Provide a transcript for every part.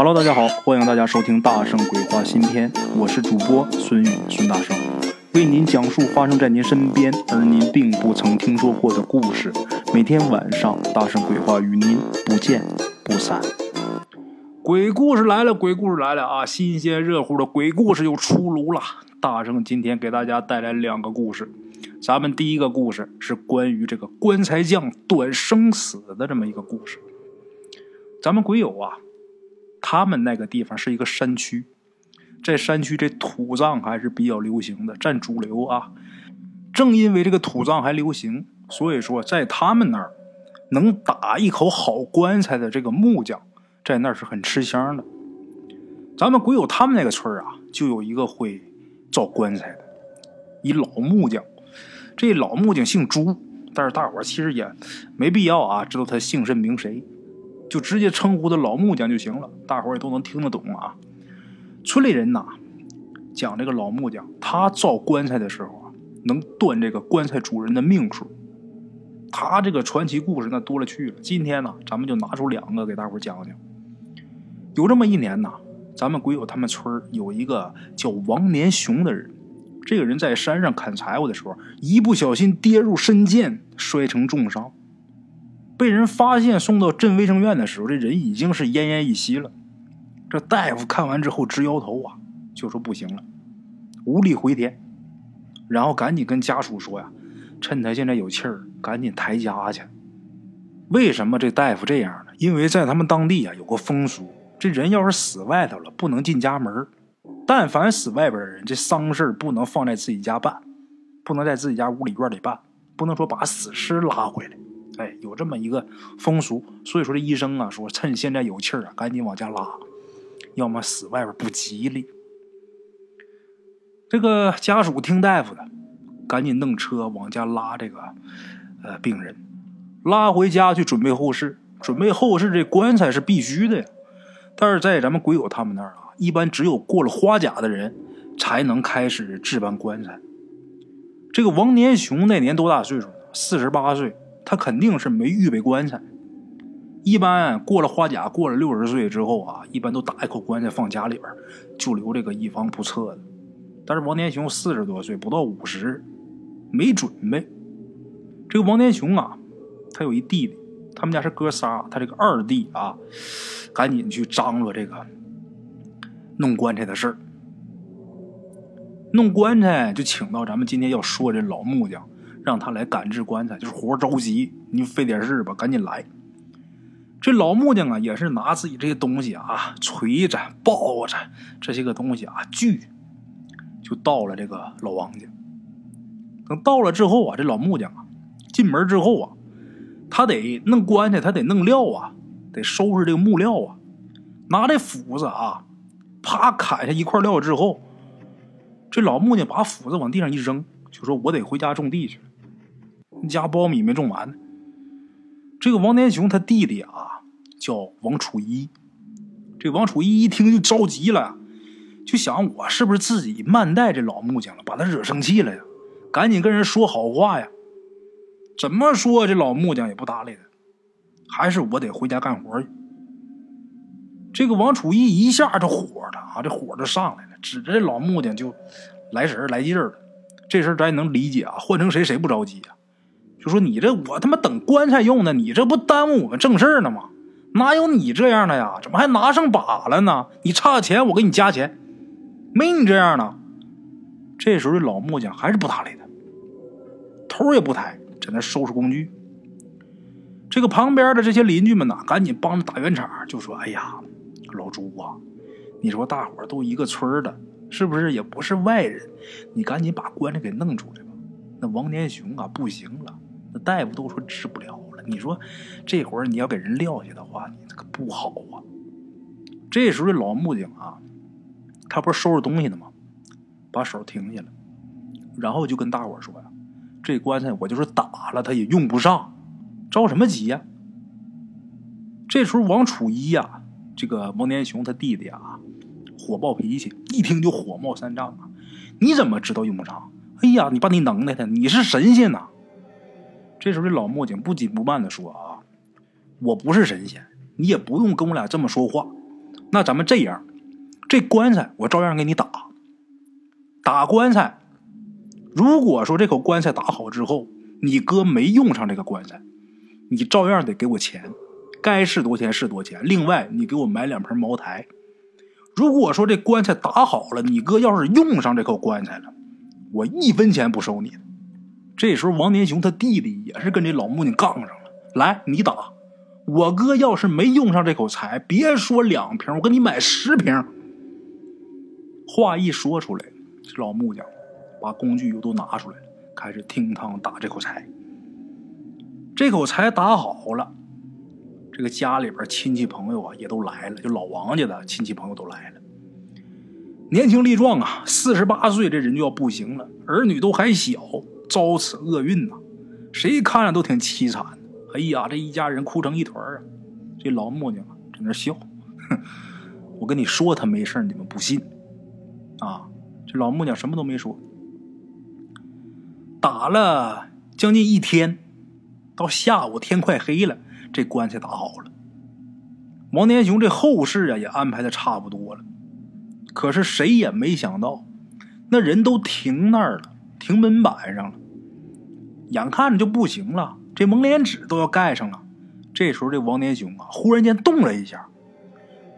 Hello，大家好，欢迎大家收听《大圣鬼话》新篇，我是主播孙宇孙大圣，为您讲述发生在您身边而您并不曾听说过的故事。每天晚上，《大圣鬼话》与您不见不散。鬼故事来了，鬼故事来了啊！新鲜热乎的鬼故事又出炉了。大圣今天给大家带来两个故事，咱们第一个故事是关于这个棺材匠断生死的这么一个故事。咱们鬼友啊。他们那个地方是一个山区，在山区这土葬还是比较流行的，占主流啊。正因为这个土葬还流行，所以说在他们那儿能打一口好棺材的这个木匠，在那儿是很吃香的。咱们鬼友他们那个村啊，就有一个会造棺材的，一老木匠。这老木匠姓朱，但是大伙其实也没必要啊，知道他姓甚名谁。就直接称呼他老木匠就行了，大伙儿也都能听得懂啊。村里人呐，讲这个老木匠，他造棺材的时候啊，能断这个棺材主人的命数。他这个传奇故事那多了去了。今天呢，咱们就拿出两个给大伙儿讲讲。有这么一年呐，咱们鬼友他们村有一个叫王年雄的人，这个人在山上砍柴火的时候，一不小心跌入深涧，摔成重伤。被人发现送到镇卫生院的时候，这人已经是奄奄一息了。这大夫看完之后直摇头啊，就说不行了，无力回天。然后赶紧跟家属说呀，趁他现在有气儿，赶紧抬家去。为什么这大夫这样呢？因为在他们当地啊有个风俗，这人要是死外头了，不能进家门。但凡死外边的人，这丧事不能放在自己家办，不能在自己家屋里院里办，不能说把死尸拉回来。哎，有这么一个风俗，所以说这医生啊说，趁现在有气儿啊，赶紧往家拉，要么死外边不吉利。这个家属听大夫的，赶紧弄车往家拉这个呃病人，拉回家去准备后事。准备后事这棺材是必须的呀，但是在咱们鬼友他们那儿啊，一般只有过了花甲的人才能开始置办棺材。这个王年雄那年多大岁数呢？四十八岁。他肯定是没预备棺材。一般过了花甲，过了六十岁之后啊，一般都打一口棺材放家里边，就留这个以防不测的。但是王天雄四十多岁，不到五十，没准备。这个王天雄啊，他有一弟弟，他们家是哥仨。他这个二弟啊，赶紧去张罗这个弄棺材的事儿。弄棺材就请到咱们今天要说这老木匠。让他来赶制棺材，就是活着急，你费点事吧，赶紧来。这老木匠啊，也是拿自己这些东西啊，锤子、刨子这些个东西啊，锯，就到了这个老王家。等到了之后啊，这老木匠啊，进门之后啊，他得弄棺材，他得弄料啊，得收拾这个木料啊，拿这斧子啊，啪砍下一块料之后，这老木匠把斧子往地上一扔，就说：“我得回家种地去。”家苞米没种完呢。这个王天雄他弟弟啊，叫王楚一。这王楚一一听就着急了，就想我是不是自己慢待这老木匠了，把他惹生气了呀？赶紧跟人说好话呀！怎么说这老木匠也不搭理他，还是我得回家干活去。这个王楚一一下就火了啊，这火就上来了，指着这老木匠就来神来劲儿了。这事咱也能理解啊，换成谁谁不着急呀？就说你这我他妈等棺材用呢，你这不耽误我们正事呢吗？哪有你这样的呀？怎么还拿上把了呢？你差钱我给你加钱，没你这样的。这时候老木匠还是不搭理他，头也不抬，在那收拾工具。这个旁边的这些邻居们呐，赶紧帮着打圆场，就说：“哎呀，老朱啊，你说大伙都一个村的，是不是也不是外人？你赶紧把棺材给弄出来吧。那王年雄啊，不行了。”那大夫都说治不了了，你说这会儿你要给人撂下的话，你这个不好啊。这时候老木匠啊，他不是收拾东西呢吗？把手停下了，然后就跟大伙说呀：“这棺材我就是打了，他也用不上，着什么急呀？”这时候王楚一呀，这个王年雄他弟弟啊，火爆脾气，一听就火冒三丈啊！你怎么知道用不上？哎呀，你把你能耐的，你是神仙呐！这时候，这老木匠不紧不慢的说：“啊，我不是神仙，你也不用跟我俩这么说话。那咱们这样，这棺材我照样给你打。打棺材，如果说这口棺材打好之后，你哥没用上这个棺材，你照样得给我钱，该是多钱是多钱。另外，你给我买两盆茅台。如果说这棺材打好了，你哥要是用上这口棺材了，我一分钱不收你。这时候，王年雄他弟弟也是跟这老木匠杠上了。来，你打。我哥要是没用上这口柴，别说两瓶，我给你买十瓶。话一说出来，这老木匠把工具又都拿出来了，开始听汤打这口柴。这口柴打好了，这个家里边亲戚朋友啊也都来了，就老王家的亲戚朋友都来了。年轻力壮啊，四十八岁这人就要不行了，儿女都还小，遭此厄运呐，谁看着都挺凄惨。哎呀，这一家人哭成一团啊！这老木匠在那笑，哼，我跟你说他没事你们不信啊？这老木匠什么都没说。打了将近一天，到下午天快黑了，这棺材打好了。王天雄这后事啊也安排的差不多了，可是谁也没想到，那人都停那儿了，停门板上了，眼看着就不行了。这蒙脸纸都要盖上了，这时候这王年雄啊，忽然间动了一下，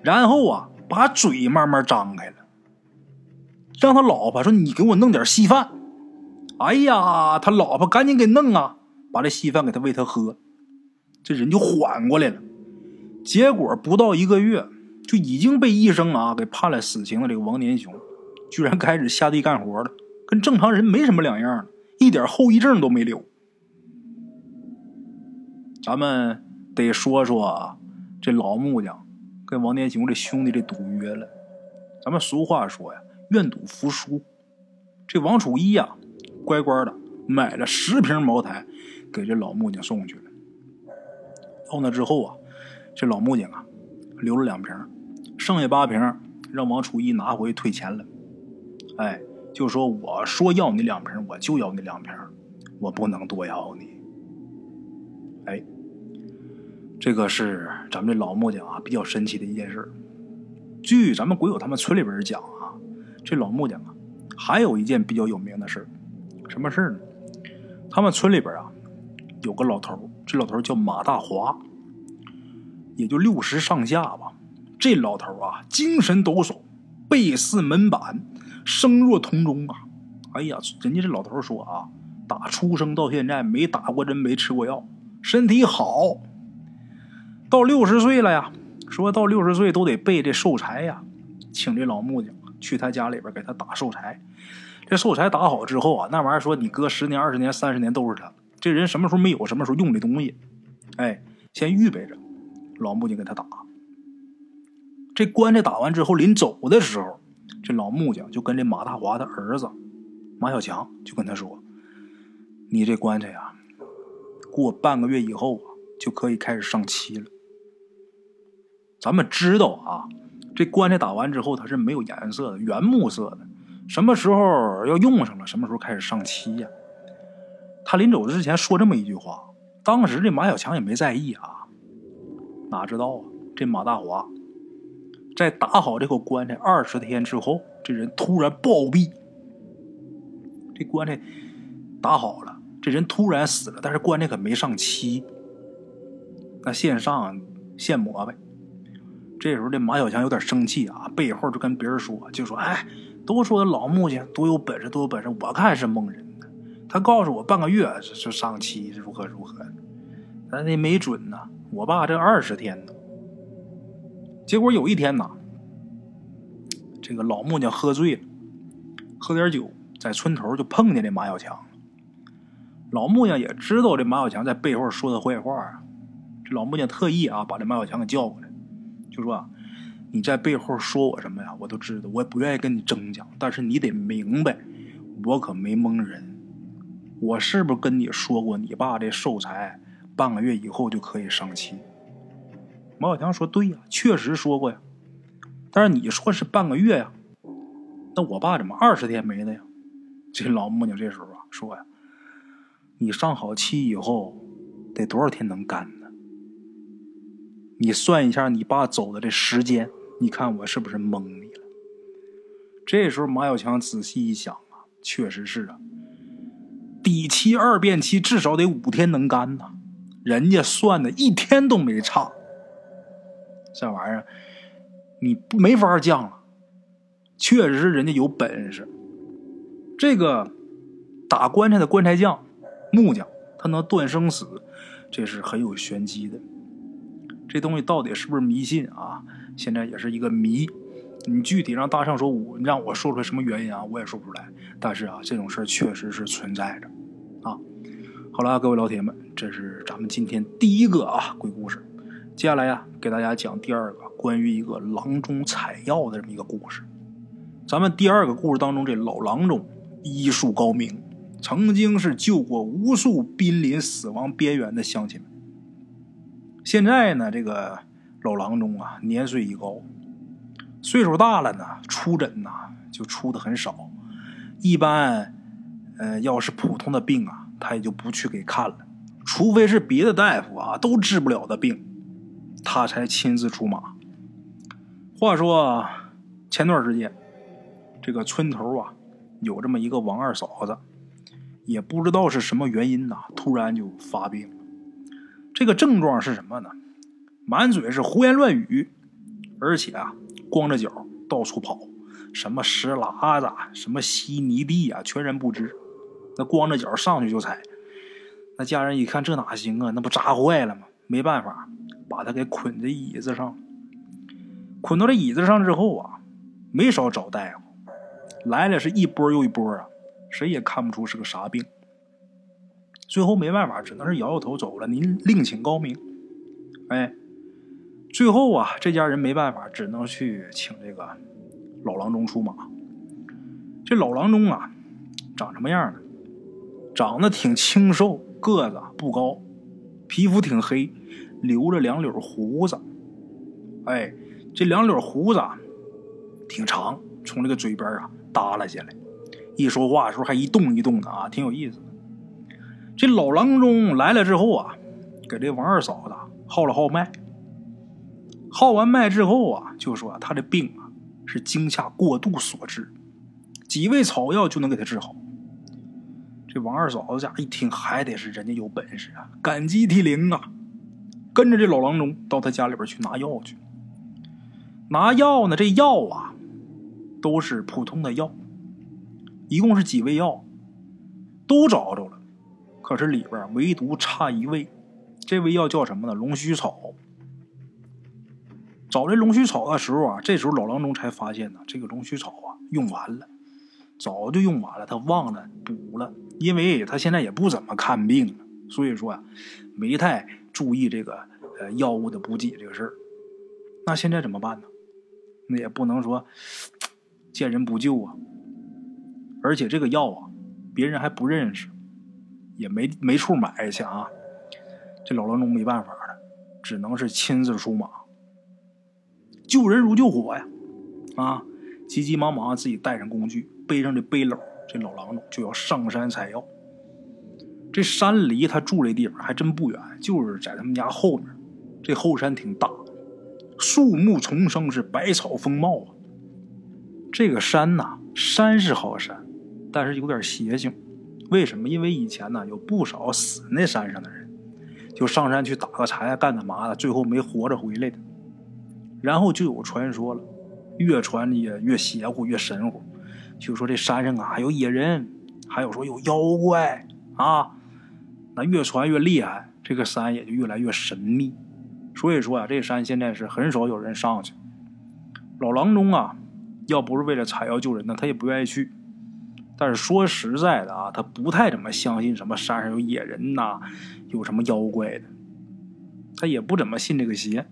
然后啊，把嘴慢慢张开了，让他老婆说：“你给我弄点稀饭。”哎呀，他老婆赶紧给弄啊，把这稀饭给他喂他喝，这人就缓过来了。结果不到一个月，就已经被医生啊给判了死刑的这个王年雄，居然开始下地干活了，跟正常人没什么两样，一点后遗症都没留。咱们得说说这老木匠跟王天雄这兄弟这赌约了。咱们俗话说呀，愿赌服输。这王楚一呀，乖乖的买了十瓶茅台，给这老木匠送去了。到那之后啊，这老木匠啊，留了两瓶，剩下八瓶让王楚一拿回去退钱了。哎，就说我说要你两瓶，我就要你两瓶，我不能多要你。哎，这个是咱们这老木匠啊比较神奇的一件事。据咱们鬼友他们村里边讲啊，这老木匠啊还有一件比较有名的事什么事呢？他们村里边啊有个老头，这老头叫马大华，也就六十上下吧。这老头啊精神抖擞，背似门板，声若铜钟啊。哎呀，人家这老头说啊，打出生到现在没打过针，没吃过药。身体好，到六十岁了呀。说到六十岁都得备这寿材呀，请这老木匠去他家里边给他打寿材。这寿材打好之后啊，那玩意儿说你搁十年、二十年、三十年都是他。这人什么时候没有，什么时候用这东西，哎，先预备着。老木匠给他打。这棺材打完之后，临走的时候，这老木匠就跟这马大华的儿子马小强就跟他说：“你这棺材呀。”过半个月以后啊，就可以开始上漆了。咱们知道啊，这棺材打完之后它是没有颜色的，原木色的。什么时候要用上了，什么时候开始上漆呀？他临走之前说这么一句话，当时这马小强也没在意啊。哪知道啊，这马大华在打好这口棺材二十天之后，这人突然暴毙。这棺材打好了。这人突然死了，但是棺材可没上漆，那线上现磨呗。这时候这马小强有点生气啊，背后就跟别人说，就说：“哎，都说老木匠多有本事，多有本事，我看是蒙人呢。他告诉我半个月是上漆，如何如何，咱那没准呢。我爸这二十天呢。结果有一天呢，这个老木匠喝醉了，喝点酒，在村头就碰见这马小强。”老木匠也知道这马小强在背后说他坏话啊，这老木匠特意啊把这马小强给叫过来，就说：“你在背后说我什么呀？我都知道，我也不愿意跟你争讲，但是你得明白，我可没蒙人。我是不是跟你说过，你爸这寿材半个月以后就可以上漆？”马小强说：“对呀，确实说过呀，但是你说是半个月呀，那我爸怎么二十天没的呀？”这老木匠这时候啊说呀。你上好漆以后，得多少天能干呢？你算一下，你爸走的这时间你看我是不是蒙你了？这时候马小强仔细一想啊，确实是啊，底漆二遍漆至少得五天能干呐，人家算的一天都没差。这玩意儿你没法犟了，确实是人家有本事。这个打棺材的棺材匠、木匠，他能断生死，这是很有玄机的。这东西到底是不是迷信啊？现在也是一个谜。你具体让大圣说，我让我说出来什么原因啊？我也说不出来。但是啊，这种事儿确实是存在着啊。好了，各位老铁们，这是咱们今天第一个啊鬼故事。接下来呀，给大家讲第二个关于一个郎中采药的这么一个故事。咱们第二个故事当中，这老郎中。医术高明，曾经是救过无数濒临死亡边缘的乡亲们。现在呢，这个老郎中啊，年岁已高，岁数大了呢，出诊呐就出的很少。一般，呃，要是普通的病啊，他也就不去给看了。除非是别的大夫啊都治不了的病，他才亲自出马。话说前段时间，这个村头啊。有这么一个王二嫂子，也不知道是什么原因呐，突然就发病了。这个症状是什么呢？满嘴是胡言乱语，而且啊，光着脚到处跑，什么石喇子、什么稀泥地啊，全然不知。那光着脚上去就踩，那家人一看这哪行啊？那不扎坏了吗？没办法，把他给捆在椅子上。捆到这椅子上之后啊，没少找大夫。来了是一波又一波啊，谁也看不出是个啥病。最后没办法，只能是摇摇头走了。您另请高明。哎，最后啊，这家人没办法，只能去请这个老郎中出马。这老郎中啊，长什么样呢？长得挺清瘦，个子不高，皮肤挺黑，留着两绺胡子。哎，这两绺胡子挺长，从这个嘴边啊。耷拉下来，一说话的时候还一动一动的啊，挺有意思的。这老郎中来了之后啊，给这王二嫂子号了号脉。号完脉之后啊，就说他这病啊是惊吓过度所致，几味草药就能给他治好。这王二嫂子家一听，还得是人家有本事啊，感激涕零啊，跟着这老郎中到他家里边去拿药去。拿药呢，这药啊。都是普通的药，一共是几味药，都找着了，可是里边唯独差一味，这味药叫什么呢？龙须草。找这龙须草的时候啊，这时候老郎中才发现呢，这个龙须草啊用完了，早就用完了，他忘了补了，因为他现在也不怎么看病了，所以说啊，没太注意这个呃药物的补给这个事儿。那现在怎么办呢？那也不能说。见人不救啊！而且这个药啊，别人还不认识，也没没处买去啊。这老郎中没办法了，只能是亲自出马。救人如救火呀！啊，急急忙忙自己带上工具，背上这背篓，这老郎中就要上山采药。这山离他住这地方还真不远，就是在他们家后面。这后山挺大，树木丛生，是百草丰茂啊。这个山呐，山是好山，但是有点邪性。为什么？因为以前呢，有不少死那山上的人，就上山去打个柴干个嘛的，最后没活着回来的。然后就有传说了，越传也越邪乎，越神乎。就说这山上啊，还有野人，还有说有妖怪啊。那越传越厉害，这个山也就越来越神秘。所以说啊，这山现在是很少有人上去。老郎中啊。要不是为了采药救人呢，他也不愿意去。但是说实在的啊，他不太怎么相信什么山上有野人呐，有什么妖怪的。他也不怎么信这个邪，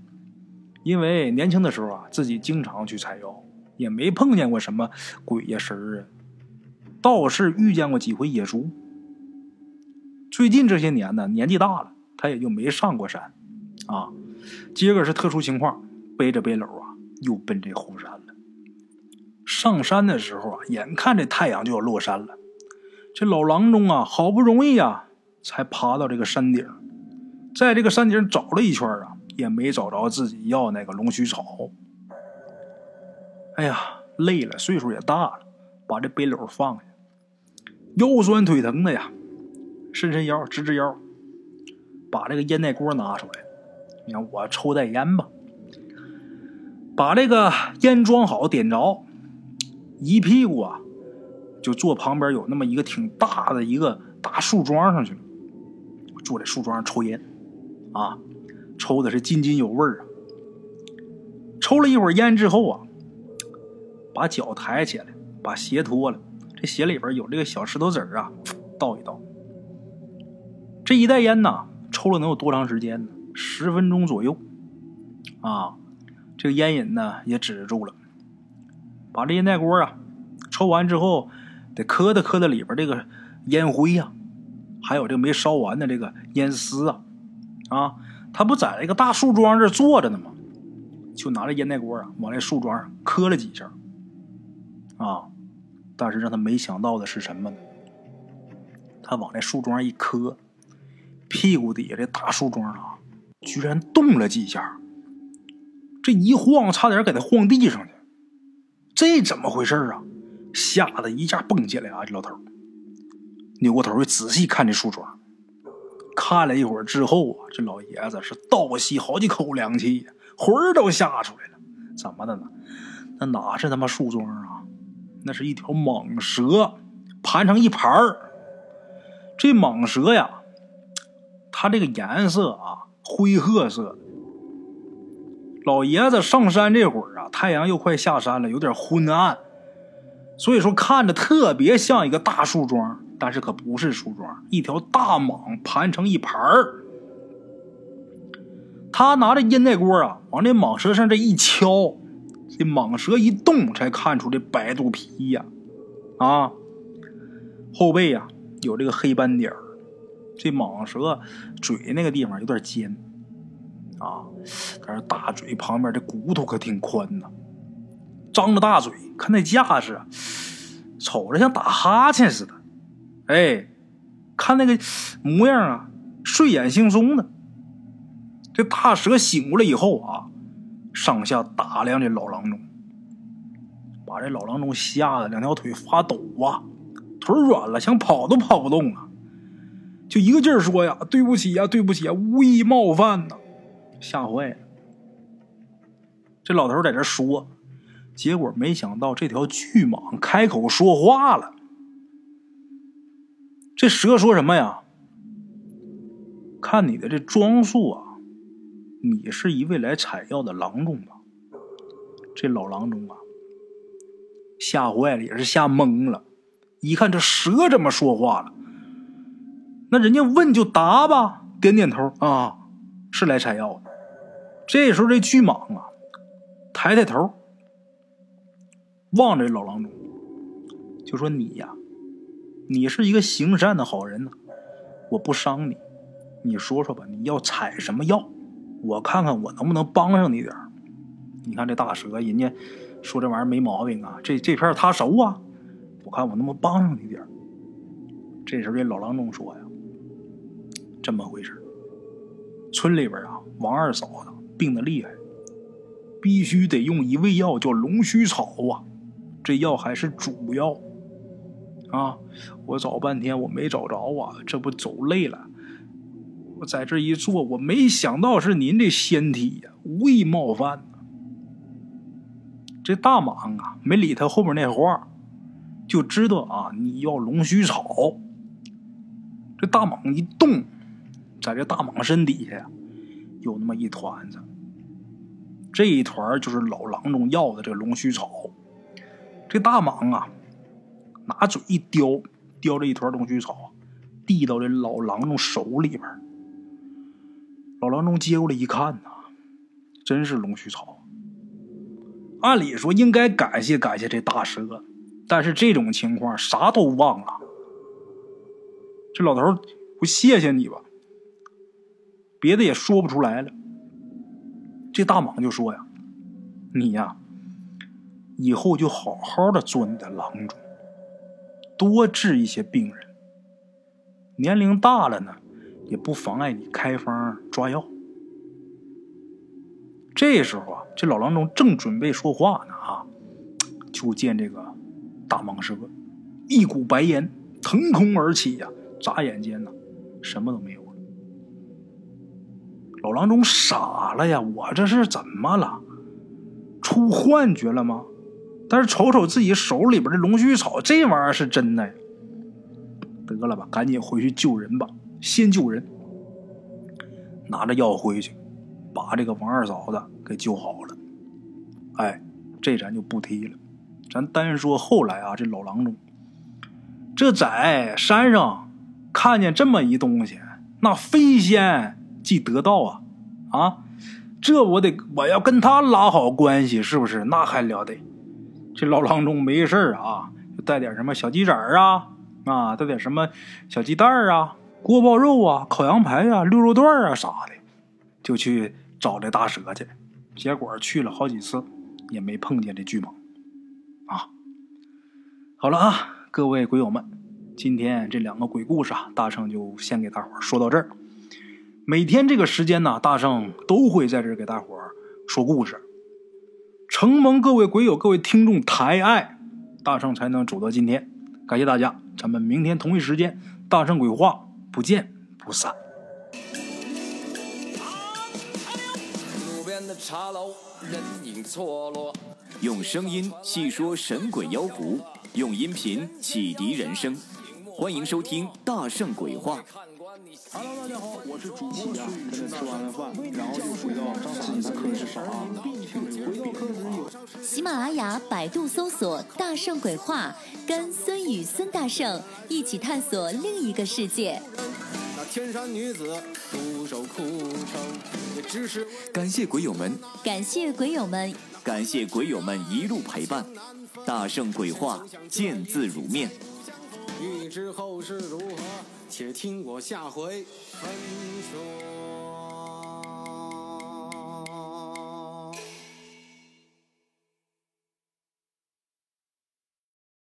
因为年轻的时候啊，自己经常去采药，也没碰见过什么鬼呀神儿啊。倒是遇见过几回野猪。最近这些年呢，年纪大了，他也就没上过山啊。今个是特殊情况，背着背篓啊，又奔这后山了。上山的时候啊，眼看这太阳就要落山了，这老郎中啊，好不容易啊，才爬到这个山顶，在这个山顶找了一圈啊，也没找着自己要那个龙须草。哎呀，累了，岁数也大了，把这背篓放下，腰酸腿疼的呀，伸伸腰，直直腰，把这个烟袋锅拿出来，你看我抽袋烟吧，把这个烟装好，点着，一屁股啊，就坐旁边有那么一个挺大的一个大树桩上去了，坐在树桩上抽烟，啊，抽的是津津有味啊。抽了一会儿烟之后啊。把脚抬起来，把鞋脱了。这鞋里边有这个小石头子啊，倒一倒。这一袋烟呐，抽了能有多长时间呢？十分钟左右。啊，这个烟瘾呢也止住了。把这烟袋锅啊抽完之后，得磕的磕的里边这个烟灰呀，还有这个没烧完的这个烟丝啊。啊，他不在那个大树桩这坐着呢吗？就拿着烟袋锅啊，往那树桩上磕了几下。啊！但是让他没想到的是什么呢？他往那树桩一磕，屁股底下这大树桩啊，居然动了几下。这一晃，差点给他晃地上去。这怎么回事啊？吓得一下蹦起来啊！这老头扭过头去仔细看这树桩，看了一会儿之后啊，这老爷子是倒吸好几口凉气呀，魂儿都吓出来了。怎么的呢？那哪是他妈树桩啊？那是一条蟒蛇，盘成一盘儿。这蟒蛇呀，它这个颜色啊，灰褐色。老爷子上山这会儿啊，太阳又快下山了，有点昏暗，所以说看着特别像一个大树桩，但是可不是树桩，一条大蟒盘成一盘儿。他拿着烟袋锅啊，往这蟒蛇上这一敲。这蟒蛇一动，才看出这白肚皮呀，啊，后背呀有这个黑斑点儿。这蟒蛇嘴那个地方有点尖，啊，但是大嘴旁边这骨头可挺宽呐。张着大嘴，看那架势啊，瞅着像打哈欠似的。哎，看那个模样啊，睡眼惺忪的。这大蛇醒过来以后啊。上下打量这老郎中，把这老郎中吓得两条腿发抖啊，腿软了，想跑都跑不动啊，就一个劲儿说呀：“对不起呀，对不起啊，无意冒犯呐！”吓坏了。这老头在这说，结果没想到这条巨蟒开口说话了。这蛇说什么呀？看你的这装束啊！你是一位来采药的郎中吧？这老郎中啊，吓坏了，也是吓懵了。一看这蛇怎么说话了，那人家问就答吧，点点头啊，是来采药的。这时候这巨蟒啊，抬抬头，望着老郎中，就说：“你呀，你是一个行善的好人呢，我不伤你。你说说吧，你要采什么药？”我看看我能不能帮上你点你看这大蛇，人家说这玩意儿没毛病啊，这这片他熟啊，我看我能不能帮上你点这时候这老郎中说呀：“这么回事村里边啊，王二嫂子病得厉害，必须得用一味药叫龙须草啊，这药还是主药啊。我找半天我没找着啊，这不走累了。”我在这一坐，我没想到是您这仙体呀，无意冒犯。这大蟒啊，没理他后面那话，就知道啊，你要龙须草。这大蟒一动，在这大蟒身底下呀，有那么一团子，这一团就是老郎中要的这龙须草。这大蟒啊，拿嘴一叼，叼着一团龙须草，递到这老郎中手里边。老郎中接过来一看呐，真是龙须草。按理说应该感谢感谢这大蛇，但是这种情况啥都忘了。这老头不谢谢你吧？别的也说不出来了。这大蟒就说呀：“你呀，以后就好好的做你的郎中，多治一些病人。年龄大了呢。”也不妨碍你开方抓药。这时候啊，这老郎中正准备说话呢，啊，就见这个大蟒蛇，一股白烟腾空而起呀，眨眼间呢，什么都没有。老郎中傻了呀，我这是怎么了？出幻觉了吗？但是瞅瞅自己手里边的龙须草，这玩意儿是真的呀。得了吧，赶紧回去救人吧，先救人。拿着药回去，把这个王二嫂子给救好了。哎，这咱就不提了，咱单说后来啊，这老郎中，这在山上看见这么一东西，那飞仙即得道啊啊！这我得我要跟他拉好关系，是不是？那还了得！这老郎中没事啊，就带点什么小鸡仔啊啊，带点什么小鸡蛋啊。锅包肉啊，烤羊排啊，溜肉段啊啥的，就去找这大蛇去。结果去了好几次，也没碰见这巨蟒啊。好了啊，各位鬼友们，今天这两个鬼故事啊，大圣就先给大伙说到这儿。每天这个时间呢，大圣都会在这儿给大伙儿说故事。承蒙各位鬼友、各位听众抬爱，大圣才能走到今天。感谢大家，咱们明天同一时间，大圣鬼话。不见不散。路边的茶楼，人影错落。用声音细说神鬼妖狐，用音频启迪人生。欢迎收听《大圣鬼话》。Hello，大家好，我是主播孙宇。现在吃完了饭，然后就回到自己的课室上啊。喜马拉雅、百度搜索“大圣鬼话”，跟孙宇、孙大圣一起探索另一个世界。那天山女子独守空城，也只是感谢鬼友们，感谢鬼友们，感谢鬼友们一路陪伴。大圣鬼话，见字如面。欲知后事如何？且听我下回分说。